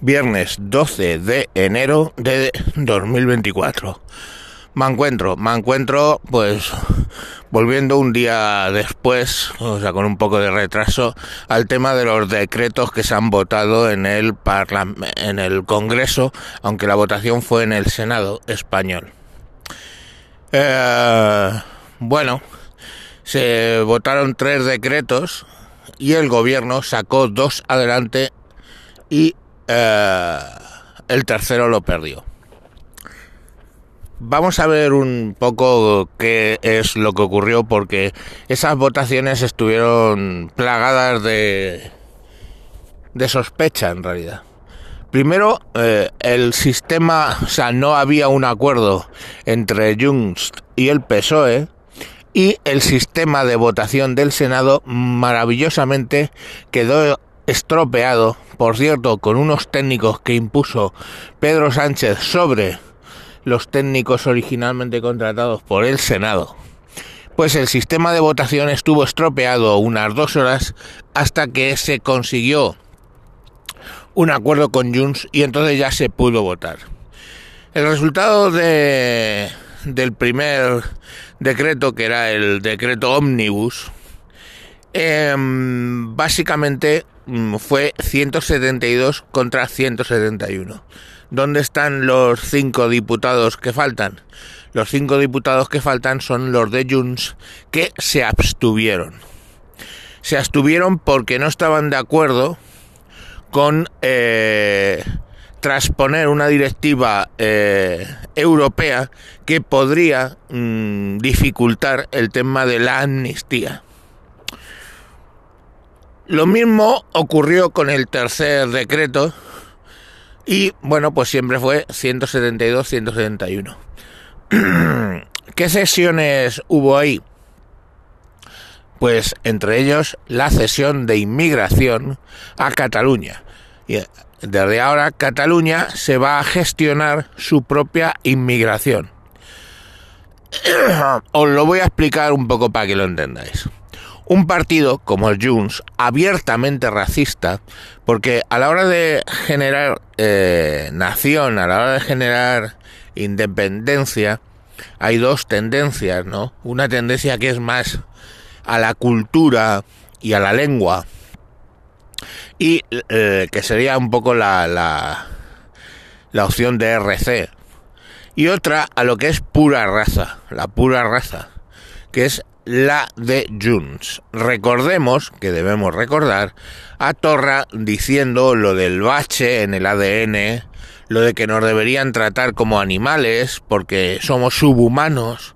viernes 12 de enero de 2024. Me encuentro, me encuentro pues volviendo un día después, o sea, con un poco de retraso, al tema de los decretos que se han votado en el en el Congreso, aunque la votación fue en el Senado español. Eh, bueno, se votaron tres decretos y el gobierno sacó dos adelante y eh, el tercero lo perdió. Vamos a ver un poco qué es lo que ocurrió porque esas votaciones estuvieron plagadas de, de sospecha en realidad. Primero, eh, el sistema, o sea, no había un acuerdo entre Junts y el PSOE y el sistema de votación del Senado maravillosamente quedó estropeado, por cierto, con unos técnicos que impuso Pedro Sánchez sobre los técnicos originalmente contratados por el Senado. Pues el sistema de votación estuvo estropeado unas dos horas hasta que se consiguió un acuerdo con Junts y entonces ya se pudo votar. El resultado de, del primer decreto, que era el decreto Omnibus, em, básicamente mm, fue 172 contra 171. ¿Dónde están los cinco diputados que faltan? Los cinco diputados que faltan son los de Junts que se abstuvieron. Se abstuvieron porque no estaban de acuerdo con eh, transponer una directiva eh, europea que podría mm, dificultar el tema de la amnistía. Lo mismo ocurrió con el tercer decreto y bueno, pues siempre fue 172-171. ¿Qué sesiones hubo ahí? Pues entre ellos la cesión de inmigración a Cataluña. Y desde ahora Cataluña se va a gestionar su propia inmigración. Os lo voy a explicar un poco para que lo entendáis. Un partido como el Junts, abiertamente racista, porque a la hora de generar eh, nación, a la hora de generar independencia, hay dos tendencias, ¿no? Una tendencia que es más a la cultura y a la lengua, y eh, que sería un poco la, la, la opción de RC. Y otra a lo que es pura raza, la pura raza, que es la de Junts. Recordemos, que debemos recordar, a Torra diciendo lo del bache en el ADN, lo de que nos deberían tratar como animales porque somos subhumanos.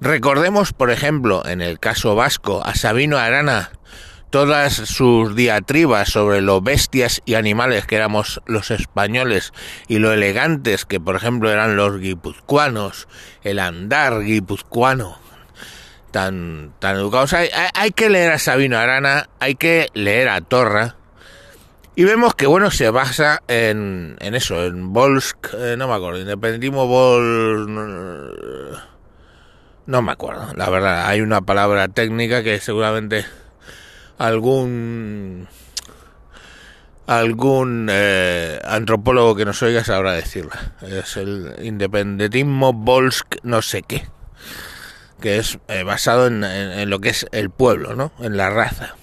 Recordemos, por ejemplo, en el caso vasco, a Sabino Arana todas sus diatribas sobre lo bestias y animales que éramos los españoles y lo elegantes que por ejemplo eran los guipuzcoanos, el andar guipuzcoano, tan, tan educados. Hay, hay, que leer a Sabino Arana, hay que leer a Torra. Y vemos que, bueno, se basa en, en eso, en Volsk, eh, no me acuerdo, independentismo Volsk... No me acuerdo, la verdad, hay una palabra técnica que seguramente algún algún eh, antropólogo que nos oiga sabrá decirla. Es el independentismo Volsk no sé qué, que es eh, basado en, en, lo que es el pueblo, ¿no? En la raza.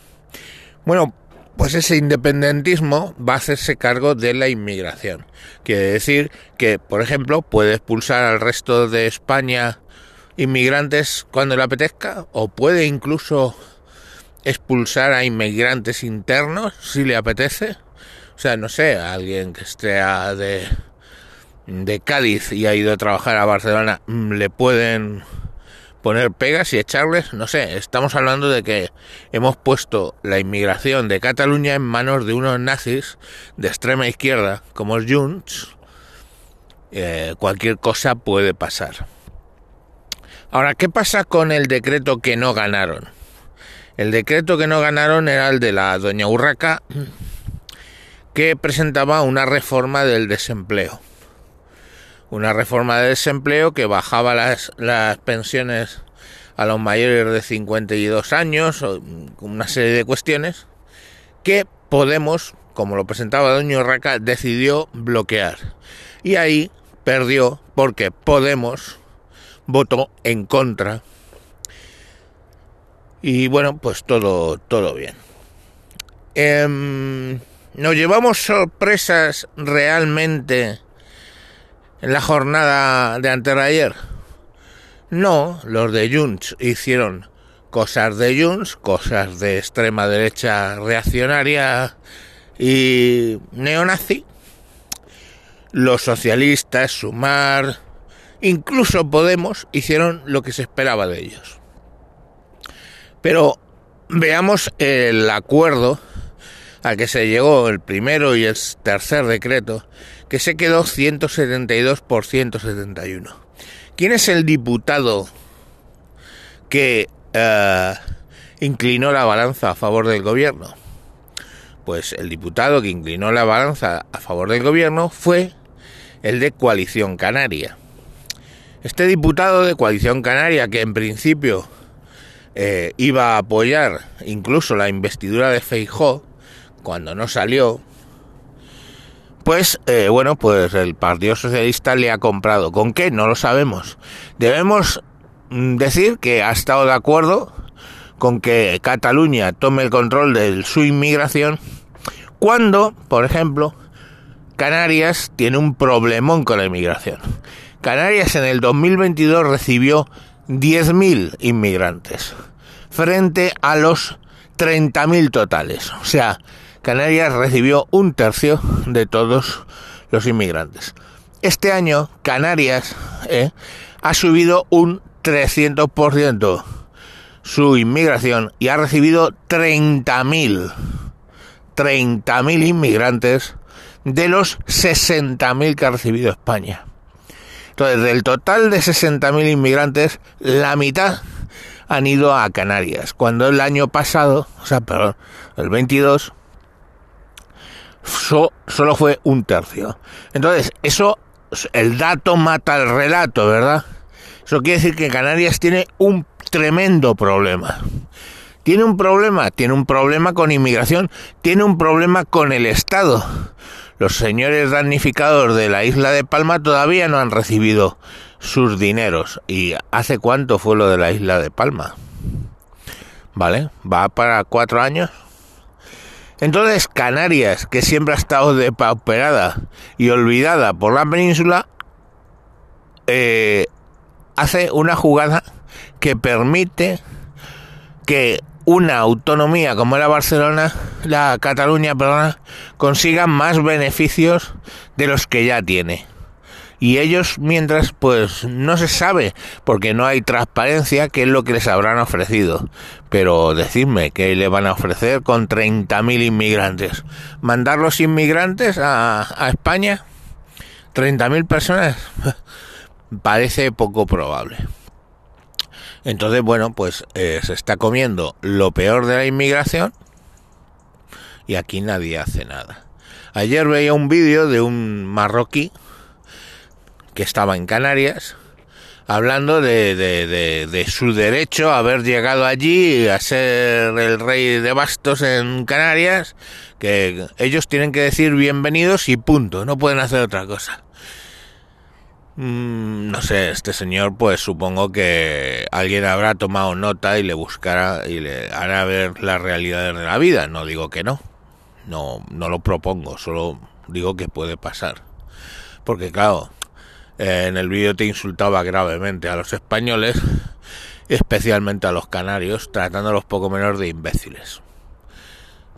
Bueno, pues ese independentismo va a hacerse cargo de la inmigración. Quiere decir que, por ejemplo, puede expulsar al resto de España inmigrantes cuando le apetezca, o puede incluso expulsar a inmigrantes internos si le apetece. O sea, no sé, alguien que esté de, de Cádiz y ha ido a trabajar a Barcelona, mm, le pueden poner pegas y echarles, no sé, estamos hablando de que hemos puesto la inmigración de Cataluña en manos de unos nazis de extrema izquierda como Junts. Eh, cualquier cosa puede pasar. Ahora, ¿qué pasa con el decreto que no ganaron? El decreto que no ganaron era el de la doña Urraca, que presentaba una reforma del desempleo. Una reforma del desempleo que bajaba las, las pensiones a los mayores de 52 años, una serie de cuestiones que Podemos, como lo presentaba Doño Raca, decidió bloquear. Y ahí perdió porque Podemos votó en contra. Y bueno, pues todo, todo bien. Em, ¿Nos llevamos sorpresas realmente en la jornada de ayer? No, los de Junts hicieron cosas de Junts, cosas de extrema derecha reaccionaria y neonazi. Los socialistas, Sumar, incluso Podemos hicieron lo que se esperaba de ellos. Pero veamos el acuerdo al que se llegó el primero y el tercer decreto, que se quedó 172 por 171. ¿Quién es el diputado que eh, inclinó la balanza a favor del gobierno? Pues el diputado que inclinó la balanza a favor del gobierno fue el de Coalición Canaria. Este diputado de Coalición Canaria, que en principio eh, iba a apoyar incluso la investidura de Feijó, cuando no salió, pues eh, bueno, pues el Partido Socialista le ha comprado. ¿Con qué? No lo sabemos. Debemos mm, decir que ha estado de acuerdo con que Cataluña tome el control de su inmigración cuando, por ejemplo, Canarias tiene un problemón con la inmigración. Canarias en el 2022 recibió 10.000 inmigrantes frente a los 30.000 totales. O sea, Canarias recibió un tercio de todos los inmigrantes. Este año Canarias eh, ha subido un 300% su inmigración y ha recibido 30.000 30.000 inmigrantes de los 60.000 que ha recibido España. Entonces, del total de 60.000 inmigrantes, la mitad han ido a Canarias, cuando el año pasado, o sea, perdón, el 22, solo fue un tercio. Entonces, eso, el dato mata el relato, ¿verdad? Eso quiere decir que Canarias tiene un tremendo problema. Tiene un problema, tiene un problema con inmigración, tiene un problema con el Estado. Los señores damnificados de la isla de Palma todavía no han recibido sus dineros. ¿Y hace cuánto fue lo de la isla de Palma? ¿Vale? ¿Va para cuatro años? Entonces Canarias, que siempre ha estado depauperada y olvidada por la península, eh, hace una jugada que permite que una autonomía como la Barcelona, la Cataluña, consiga más beneficios de los que ya tiene y ellos mientras pues no se sabe porque no hay transparencia qué es lo que les habrán ofrecido. Pero decidme qué le van a ofrecer con 30.000 inmigrantes. ¿Mandar los inmigrantes a, a España? ¿30.000 personas? Parece poco probable. Entonces, bueno, pues eh, se está comiendo lo peor de la inmigración y aquí nadie hace nada. Ayer veía un vídeo de un marroquí que estaba en Canarias, hablando de, de, su derecho a haber llegado allí a ser el rey de bastos en Canarias, que ellos tienen que decir bienvenidos y punto, no pueden hacer otra cosa. Mm, no sé, este señor pues supongo que alguien habrá tomado nota y le buscará y le hará ver la realidad de la vida, no digo que no, no, no lo propongo, solo digo que puede pasar. Porque claro, eh, en el vídeo te insultaba gravemente a los españoles, especialmente a los canarios, tratándolos poco menos de imbéciles.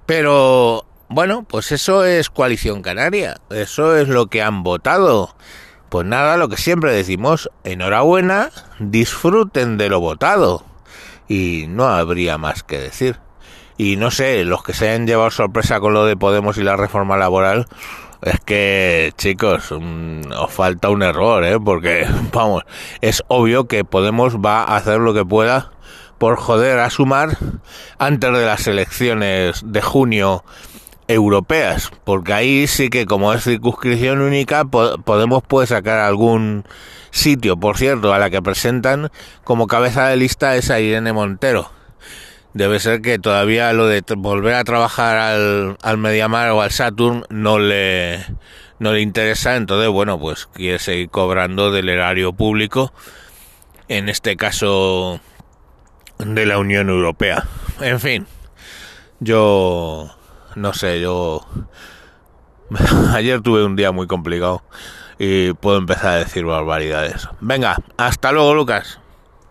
Pero bueno, pues eso es coalición canaria, eso es lo que han votado. Pues nada, lo que siempre decimos, enhorabuena, disfruten de lo votado. Y no habría más que decir. Y no sé, los que se hayan llevado sorpresa con lo de Podemos y la reforma laboral, es que, chicos, mm, os falta un error, ¿eh? Porque, vamos, es obvio que Podemos va a hacer lo que pueda por joder a sumar antes de las elecciones de junio europeas, porque ahí sí que como es circunscripción única Podemos puede sacar algún sitio, por cierto, a la que presentan como cabeza de lista es Irene Montero debe ser que todavía lo de volver a trabajar al, al Mediamar o al Saturn no le, no le interesa, entonces bueno, pues quiere seguir cobrando del erario público, en este caso de la Unión Europea. En fin, yo no sé, yo ayer tuve un día muy complicado y puedo empezar a decir barbaridades. Venga, hasta luego Lucas.